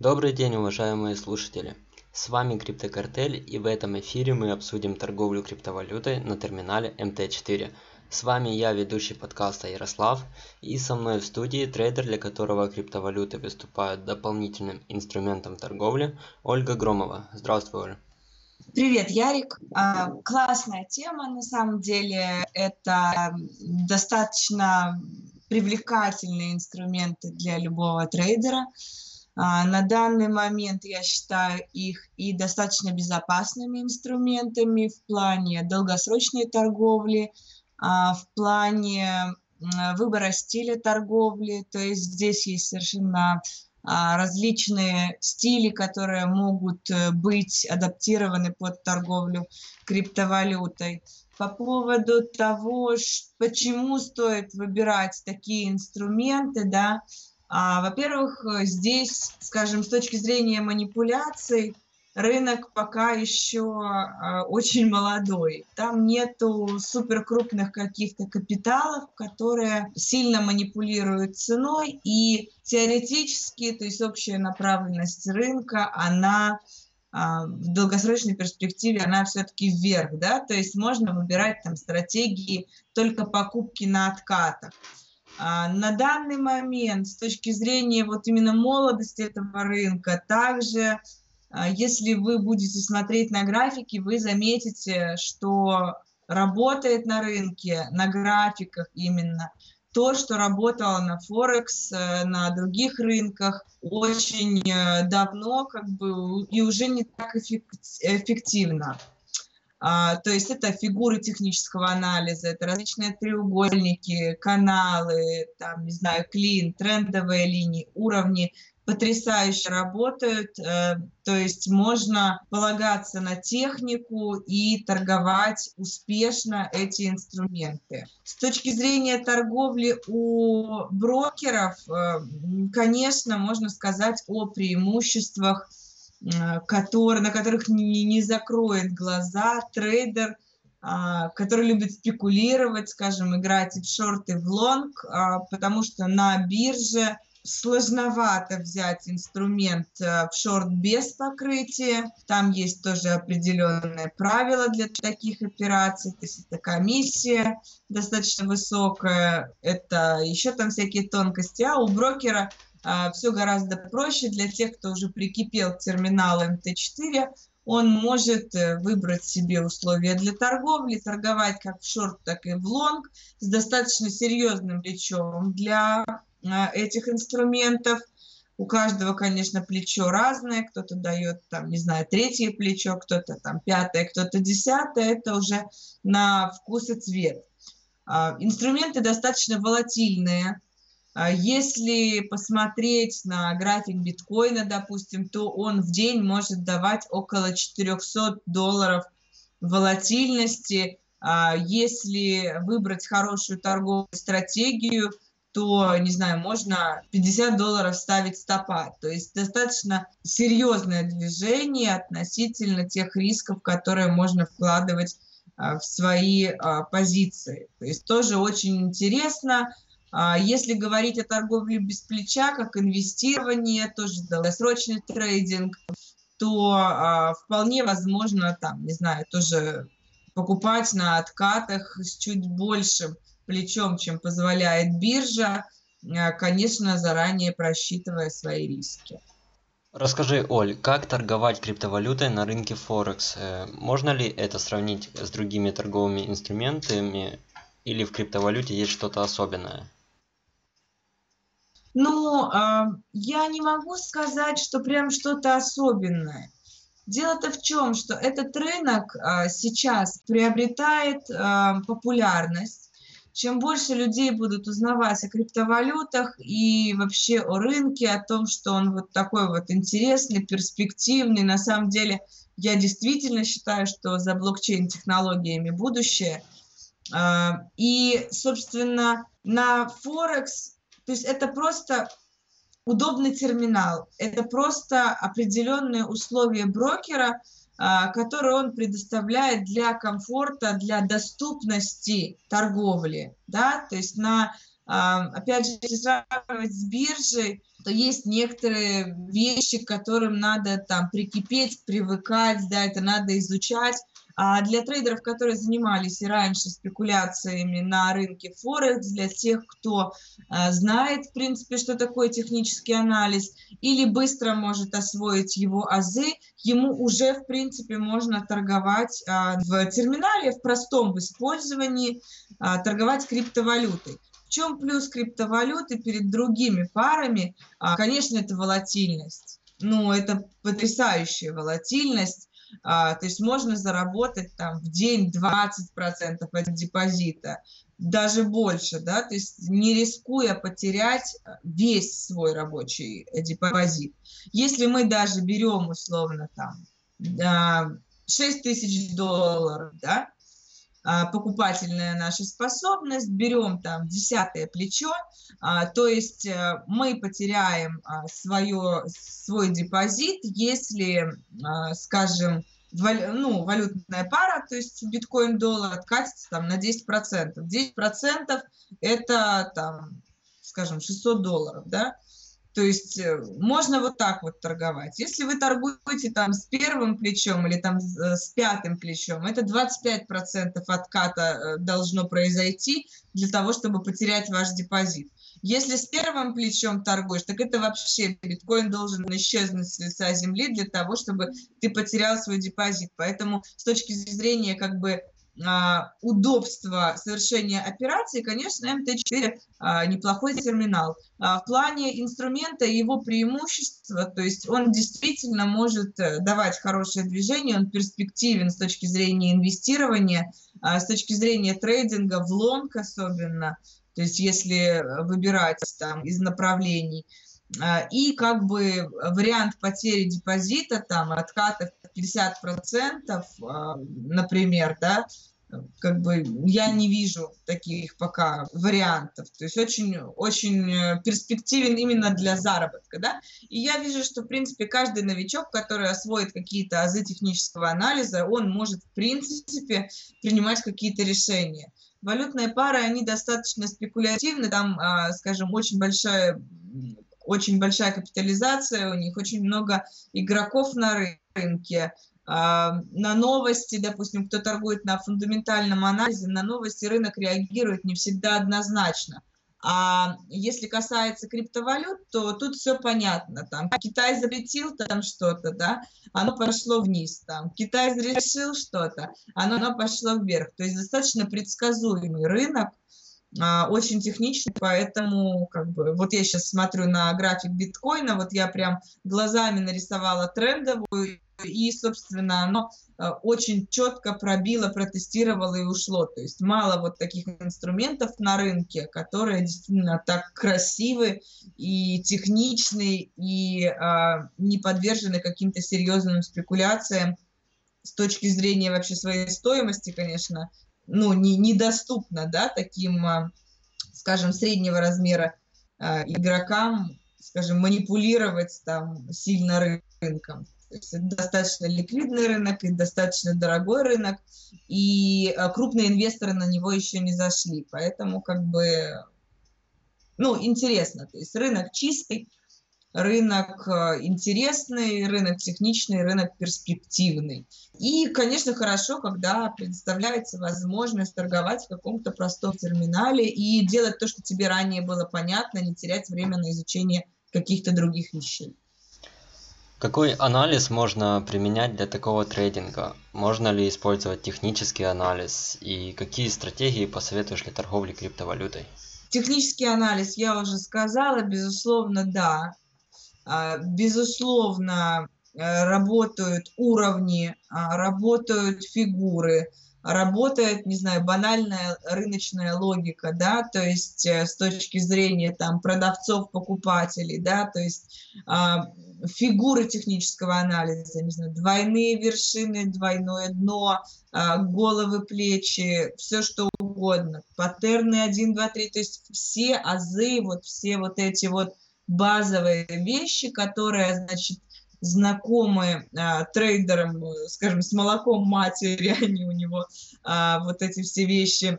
Добрый день, уважаемые слушатели! С вами Криптокартель и в этом эфире мы обсудим торговлю криптовалютой на терминале МТ4. С вами я, ведущий подкаста Ярослав, и со мной в студии трейдер, для которого криптовалюты выступают дополнительным инструментом торговли, Ольга Громова. Здравствуй, Оля. Привет, Ярик. А, классная тема, на самом деле. Это достаточно привлекательные инструменты для любого трейдера. А, на данный момент я считаю их и достаточно безопасными инструментами в плане долгосрочной торговли, а, в плане выбора стиля торговли. То есть здесь есть совершенно а, различные стили, которые могут э, быть адаптированы под торговлю криптовалютой. По поводу того, почему стоит выбирать такие инструменты, да, во-первых, здесь, скажем, с точки зрения манипуляций, рынок пока еще а, очень молодой. Там нету суперкрупных каких-то капиталов, которые сильно манипулируют ценой, и теоретически, то есть общая направленность рынка, она а, в долгосрочной перспективе она все-таки вверх, да, то есть можно выбирать там стратегии только покупки на откатах. А, на данный момент, с точки зрения вот именно молодости этого рынка, также а, если вы будете смотреть на графики, вы заметите, что работает на рынке, на графиках именно, то, что работало на Форекс, э, на других рынках очень э, давно как бы и уже не так эффективно. А, то есть это фигуры технического анализа, это различные треугольники, каналы, там, не знаю, клин, трендовые линии, уровни потрясающе работают, э, то есть можно полагаться на технику и торговать успешно эти инструменты. С точки зрения торговли у брокеров, э, конечно, можно сказать о преимуществах, э, которые, на которых не, не закроет глаза трейдер, который любит спекулировать, скажем, играть в шорты, в лонг, потому что на бирже сложновато взять инструмент э, в шорт без покрытия. Там есть тоже определенные правила для таких операций. То есть это комиссия достаточно высокая, это еще там всякие тонкости. А у брокера а, все гораздо проще для тех, кто уже прикипел к терминалу МТ4. Он может э, выбрать себе условия для торговли, торговать как в шорт, так и в лонг с достаточно серьезным плечом для этих инструментов. У каждого, конечно, плечо разное. Кто-то дает, там, не знаю, третье плечо, кто-то там пятое, кто-то десятое. Это уже на вкус и цвет. А, инструменты достаточно волатильные. А, если посмотреть на график биткоина, допустим, то он в день может давать около 400 долларов волатильности. А, если выбрать хорошую торговую стратегию – то, не знаю, можно 50 долларов ставить стопа. То есть достаточно серьезное движение относительно тех рисков, которые можно вкладывать а, в свои позиции. То есть тоже очень интересно. А, если говорить о торговле без плеча, как инвестирование, тоже долгосрочный трейдинг, то вполне возможно, там, не знаю, тоже покупать на откатах с чуть большим плечом, чем позволяет биржа, э, конечно, заранее просчитывая свои риски. Расскажи, Оль, как торговать криптовалютой на рынке Форекс? Э, можно ли это сравнить с другими торговыми инструментами или в криптовалюте есть что-то особенное? Ну, я не могу сказать, что прям что-то особенное. Дело-то в чем, что этот рынок сейчас приобретает популярность чем больше людей будут узнавать о криптовалютах и вообще о рынке, о том, что он вот такой вот интересный, перспективный, на самом деле я действительно считаю, что за блокчейн-технологиями будущее. А, и, собственно, на Форекс, то есть это просто удобный терминал, это просто определенные условия брокера – а, который он предоставляет для комфорта, для доступности торговли. Да? То есть на, а, опять же, если сравнивать с биржей, то есть некоторые вещи, к которым надо там прикипеть, привыкать, да, это надо изучать. А для трейдеров, которые занимались и раньше спекуляциями на рынке Форекс, для тех, кто а, знает, в принципе, что такое технический анализ, или быстро может освоить его азы, ему уже, в принципе, можно торговать а, в терминале, в простом в использовании, а, торговать криптовалютой. В чем плюс криптовалюты перед другими парами? Конечно, это волатильность. Ну, это потрясающая волатильность. А, то есть можно заработать там в день 20% от депозита, даже больше, да, то есть не рискуя потерять весь свой рабочий депозит. Если мы даже берем условно там 6 тысяч долларов, да, покупательная наша способность, берем там десятое плечо, а, то есть э, мы потеряем а, свое, свой депозит, если, скажем, ну, валютная пара, то есть биткоин-доллар откатится там на 10%. 10% это там, скажем, 600 долларов, да, то есть э, можно вот так вот торговать. Если вы торгуете там с первым плечом или там с пятым плечом, это 25% отката э, должно произойти для того, чтобы потерять ваш депозит. Если с первым плечом торгуешь, так это вообще биткоин должен исчезнуть с лица земли для того, чтобы ты потерял свой депозит. Поэтому с точки зрения как бы удобства совершения операции, конечно, МТ4 а, неплохой терминал. А, в плане инструмента его преимущества, то есть он действительно может э, давать хорошее движение, он перспективен с точки зрения инвестирования, с точки зрения трейдинга, в лонг особенно, то есть если выбирать там из направлений. И как бы вариант потери депозита, там, откатов 50%, например, да, как бы я не вижу таких пока вариантов. То есть очень, очень э, перспективен именно для заработка, да. И я вижу, что, в принципе, каждый новичок, который освоит какие-то азы технического анализа, он может, в принципе, принимать какие-то решения. Валютные пары, они достаточно спекулятивны, там, а, скажем, очень большая очень большая капитализация у них, очень много игроков на рынке, а, на новости, допустим, кто торгует на фундаментальном анализе, на новости рынок реагирует не всегда однозначно. А если касается криптовалют, то тут все понятно. Там Китай запретил там что-то, да, оно пошло вниз. Там Китай решил что-то, оно, оно пошло вверх. То есть достаточно предсказуемый рынок, очень техничный, поэтому как бы вот я сейчас смотрю на график биткоина, вот я прям глазами нарисовала трендовую и, собственно, оно э, очень четко пробило, протестировало и ушло. То есть мало вот таких инструментов на рынке, которые действительно так красивы и техничны, и а, не подвержены каким-то серьезным спекуляциям с точки зрения вообще своей стоимости, конечно, ну, не, недоступно, да, таким, а, скажем, среднего размера а, игрокам, скажем, манипулировать там сильно рынком. То есть это достаточно ликвидный рынок и достаточно дорогой рынок, и а, крупные инвесторы на него еще не зашли. Поэтому как бы, ну, интересно. То есть рынок чистый, рынок а, интересный, рынок техничный, рынок перспективный. И, конечно, хорошо, когда предоставляется возможность торговать в каком-то простом терминале и делать то, что тебе ранее было понятно, не терять время на изучение каких-то других вещей. Какой анализ можно применять для такого трейдинга? Можно ли использовать технический анализ? И какие стратегии посоветуешь для торговли криптовалютой? Технический анализ, я уже сказала, безусловно, да. А, безусловно, э, работают уровни, а, работают фигуры, работает, не знаю, банальная рыночная логика, да, то есть э, с точки зрения там продавцов, покупателей, да, то есть а, фигуры технического анализа, не знаю, двойные вершины, двойное дно, а, головы, плечи, все что угодно, паттерны 1, 2, 3, то есть все азы, вот все вот эти вот базовые вещи, которые, значит, знакомы а, трейдерам, скажем, с молоком матери, они у него а, вот эти все вещи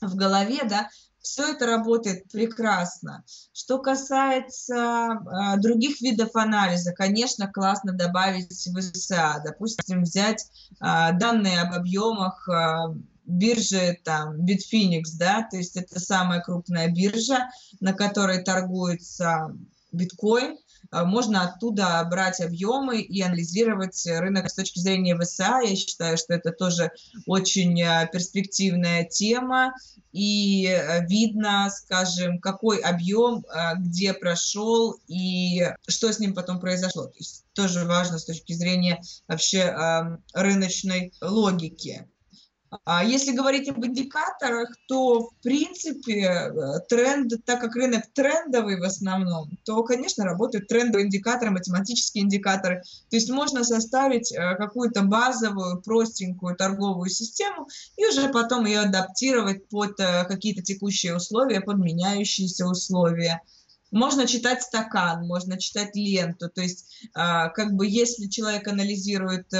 в голове, да, все это работает прекрасно. Что касается э, других видов анализа, конечно, классно добавить в ВСА. Допустим, взять э, данные об объемах э, биржи там Bitfinex, да, то есть это самая крупная биржа, на которой торгуется биткоин, а, можно оттуда брать объемы и анализировать рынок с точки зрения ВСА. Я считаю, что это тоже очень а, перспективная тема, и а, видно, скажем, какой объем где прошел и что с ним потом произошло. То есть тоже важно с точки зрения вообще рыночной логики. А если говорить об индикаторах, то, в принципе, э, тренд, так как рынок трендовый в основном, то, конечно, работают трендовые индикаторы, математические индикаторы. То есть можно составить э, какую-то базовую, простенькую торговую систему и уже потом ее адаптировать под э, какие-то текущие условия, под меняющиеся условия. Можно читать стакан, можно читать ленту. То есть, как бы, если человек анализирует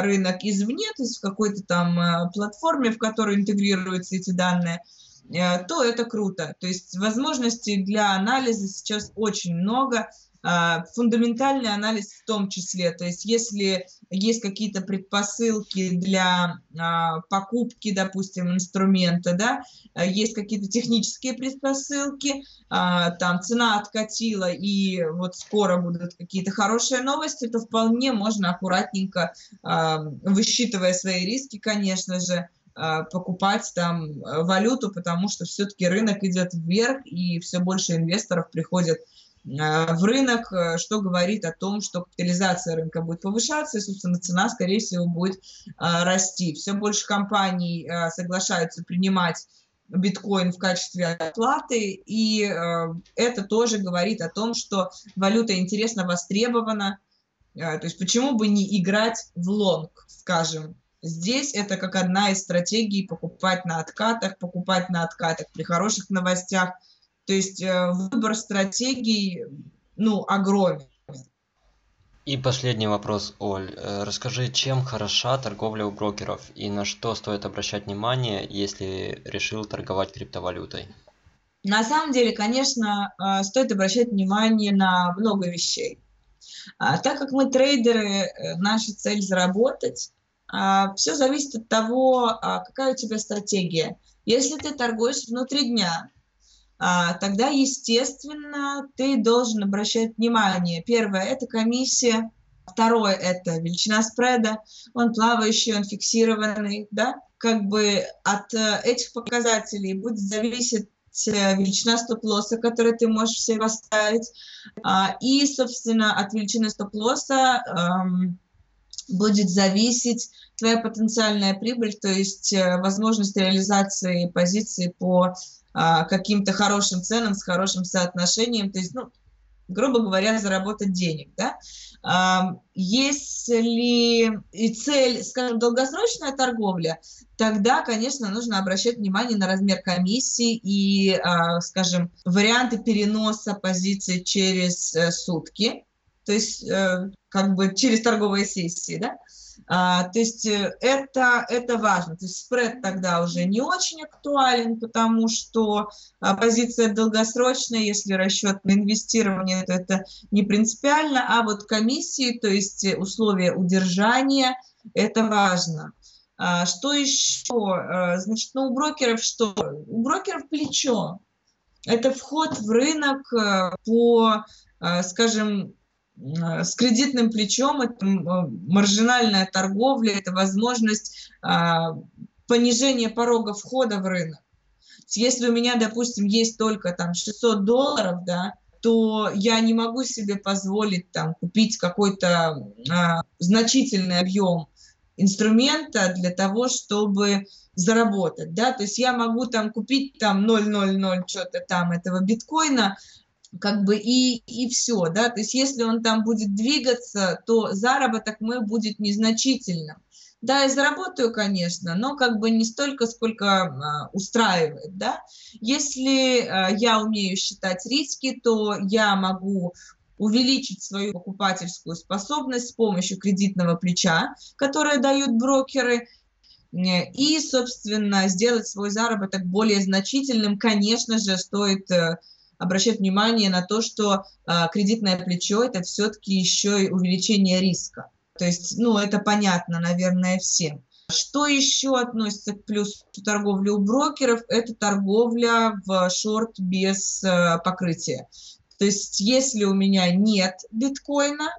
рынок извне, то есть в какой-то там э, платформе, в которую интегрируются эти данные, э, то это круто. То есть возможностей для анализа сейчас очень много, фундаментальный анализ в том числе. То есть если есть какие-то предпосылки для а, покупки, допустим, инструмента, да, а, есть какие-то технические предпосылки, там цена откатила и вот скоро будут какие-то хорошие новости, то вполне можно аккуратненько, высчитывая свои риски, конечно же, покупать там валюту, потому что все-таки рынок идет вверх, и все больше инвесторов приходят в рынок, э, что говорит о том, что капитализация рынка будет повышаться, и, собственно, цена, скорее всего, будет э, расти. Все больше компаний соглашаются принимать биткоин в качестве оплаты, и это тоже говорит о том, что валюта интересно востребована, то есть почему бы не играть в лонг, скажем. Здесь это как одна из стратегий покупать на откатах, покупать на откатах при хороших новостях – то есть э, выбор стратегий, ну, огромен. И последний вопрос, Оль. Э, расскажи, чем хороша торговля у брокеров и на что стоит обращать внимание, если решил торговать криптовалютой? На самом деле, конечно, э, стоит обращать внимание на много вещей. А, так как мы трейдеры, наша цель заработать, а, все зависит от того, а, какая у тебя стратегия. Если ты торгуешь внутри дня, тогда, естественно, ты должен обращать внимание. Первое – это комиссия. Второе – это величина спреда. Он плавающий, он фиксированный. Да? Как бы от э, этих показателей будет зависеть э, величина стоп-лосса, который ты можешь себе поставить. А, и, собственно, от величины стоп-лосса эм, будет зависеть твоя потенциальная прибыль, то есть э, возможность реализации позиции по а, каким-то хорошим ценам, с хорошим соотношением, то есть, ну, грубо говоря, заработать денег, да. А, если и цель, скажем, долгосрочная торговля, тогда, конечно, нужно обращать внимание на размер комиссии и, а, скажем, варианты переноса позиций через э, сутки, то есть э, как бы через торговые сессии, да. А, то есть э, это, это важно. То есть спред тогда уже не очень актуален, потому что а, позиция долгосрочная, если расчет на инвестирование, то это не принципиально, а вот комиссии, то есть условия удержания, это важно. А, что еще? А, значит, ну у брокеров что? У брокеров плечо. Это вход в рынок э, по, скажем, Э, с кредитным плечом, это маржинальная торговля, это возможность а, понижения порога входа в рынок. Если у меня, допустим, есть только там 600 долларов, да, то я не могу себе позволить там купить какой-то а, значительный объем инструмента для того, чтобы заработать, да, то есть я могу там купить там 0,00 что-то там этого биткоина, как бы и, и все, да, то есть если он там будет двигаться, то заработок мой будет незначительным. Да, я заработаю, конечно, но как бы не столько, сколько а, устраивает, да. Если а, я умею считать риски, то я могу увеличить свою покупательскую способность с помощью кредитного плеча, которое дают брокеры, и, собственно, сделать свой заработок более значительным, конечно же, стоит обращать внимание на то, что кредитное плечо – это все-таки еще и увеличение риска. То есть, ну, это понятно, наверное, всем. Что еще относится к плюсу торговли у брокеров? Это торговля в шорт без э, покрытия. То есть если у меня нет биткоина,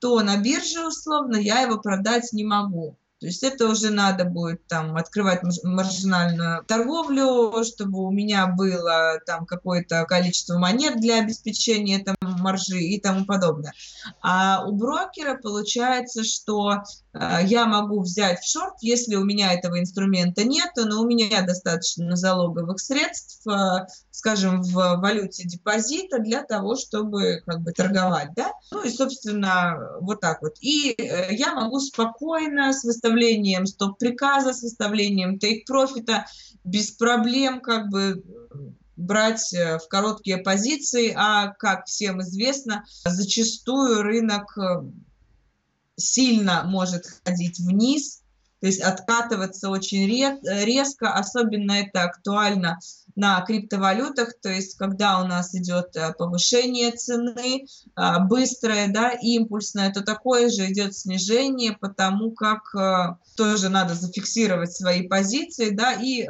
то на бирже условно я его продать не могу. То есть это уже надо будет там открывать маржинальную торговлю, чтобы у меня было там какое-то количество монет для обеспечения там маржи и тому подобное. А у брокера получается, что э, я могу взять в шорт, если у меня этого инструмента нет, но у меня достаточно залоговых средств, э, скажем, в валюте депозита для того, чтобы как бы торговать, да. Ну и, собственно, вот так вот. И э, я могу спокойно с выставлением стоп-приказа, с выставлением тейк-профита, без проблем как бы брать э, в короткие позиции, а, как всем известно, зачастую рынок э, сильно может ходить вниз, то есть откатываться очень резко, особенно это актуально на криптовалютах, то есть когда у нас идет э, повышение цены, э, быстрое, да, импульсное, то такое же идет снижение, потому как э, тоже надо зафиксировать свои позиции, да, и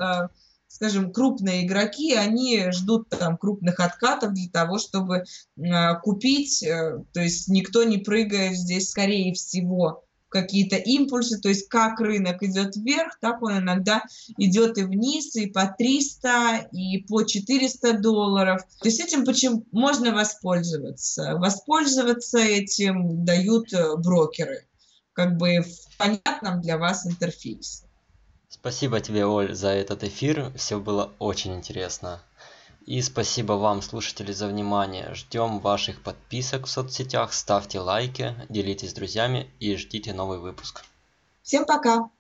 скажем, крупные игроки, они ждут там крупных откатов для того, чтобы купить, то есть никто не прыгает здесь, скорее всего, какие-то импульсы, то есть как рынок идет вверх, так он иногда идет и вниз, и по 300, и по 400 долларов. То есть этим почему можно воспользоваться? Воспользоваться этим дают э, брокеры, как бы в понятном для вас интерфейсе. Спасибо тебе, Оль, за этот эфир. Все было очень интересно. И спасибо вам, слушатели, за внимание. Ждем ваших подписок в соцсетях, ставьте лайки, делитесь с друзьями и ждите новый выпуск. Всем пока!